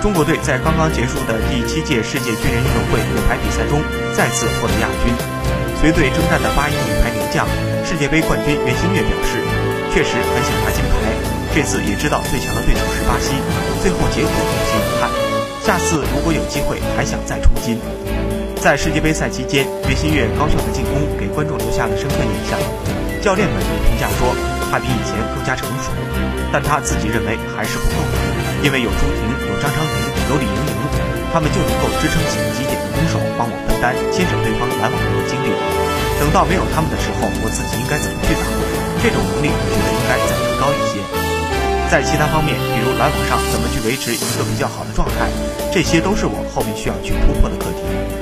中国队在刚刚结束的第七届世界军人运动会女排比赛中再次获得亚军。随队征战的八一女排名将、世界杯冠军袁心玥表示：“确实很想拿金牌，这次也知道最强的对手是巴西，最后结果有些遗憾。下次如果有机会，还想再冲金。”在世界杯赛期间，袁心玥高效的进攻给观众留下了深刻印象。教练们也评价说，他比以前更加成熟，但他自己认为还是不够，因为有朱婷、有张常宁、有李盈莹，他们就能够支撑起极简的攻守，帮我分担牵扯对方拦网的精力。等到没有他们的时候，我自己应该怎么去打？这种能力，我觉得应该再提高一些。在其他方面，比如拦网上怎么去维持一个比较好的状态，这些都是我后面需要去突破的课题。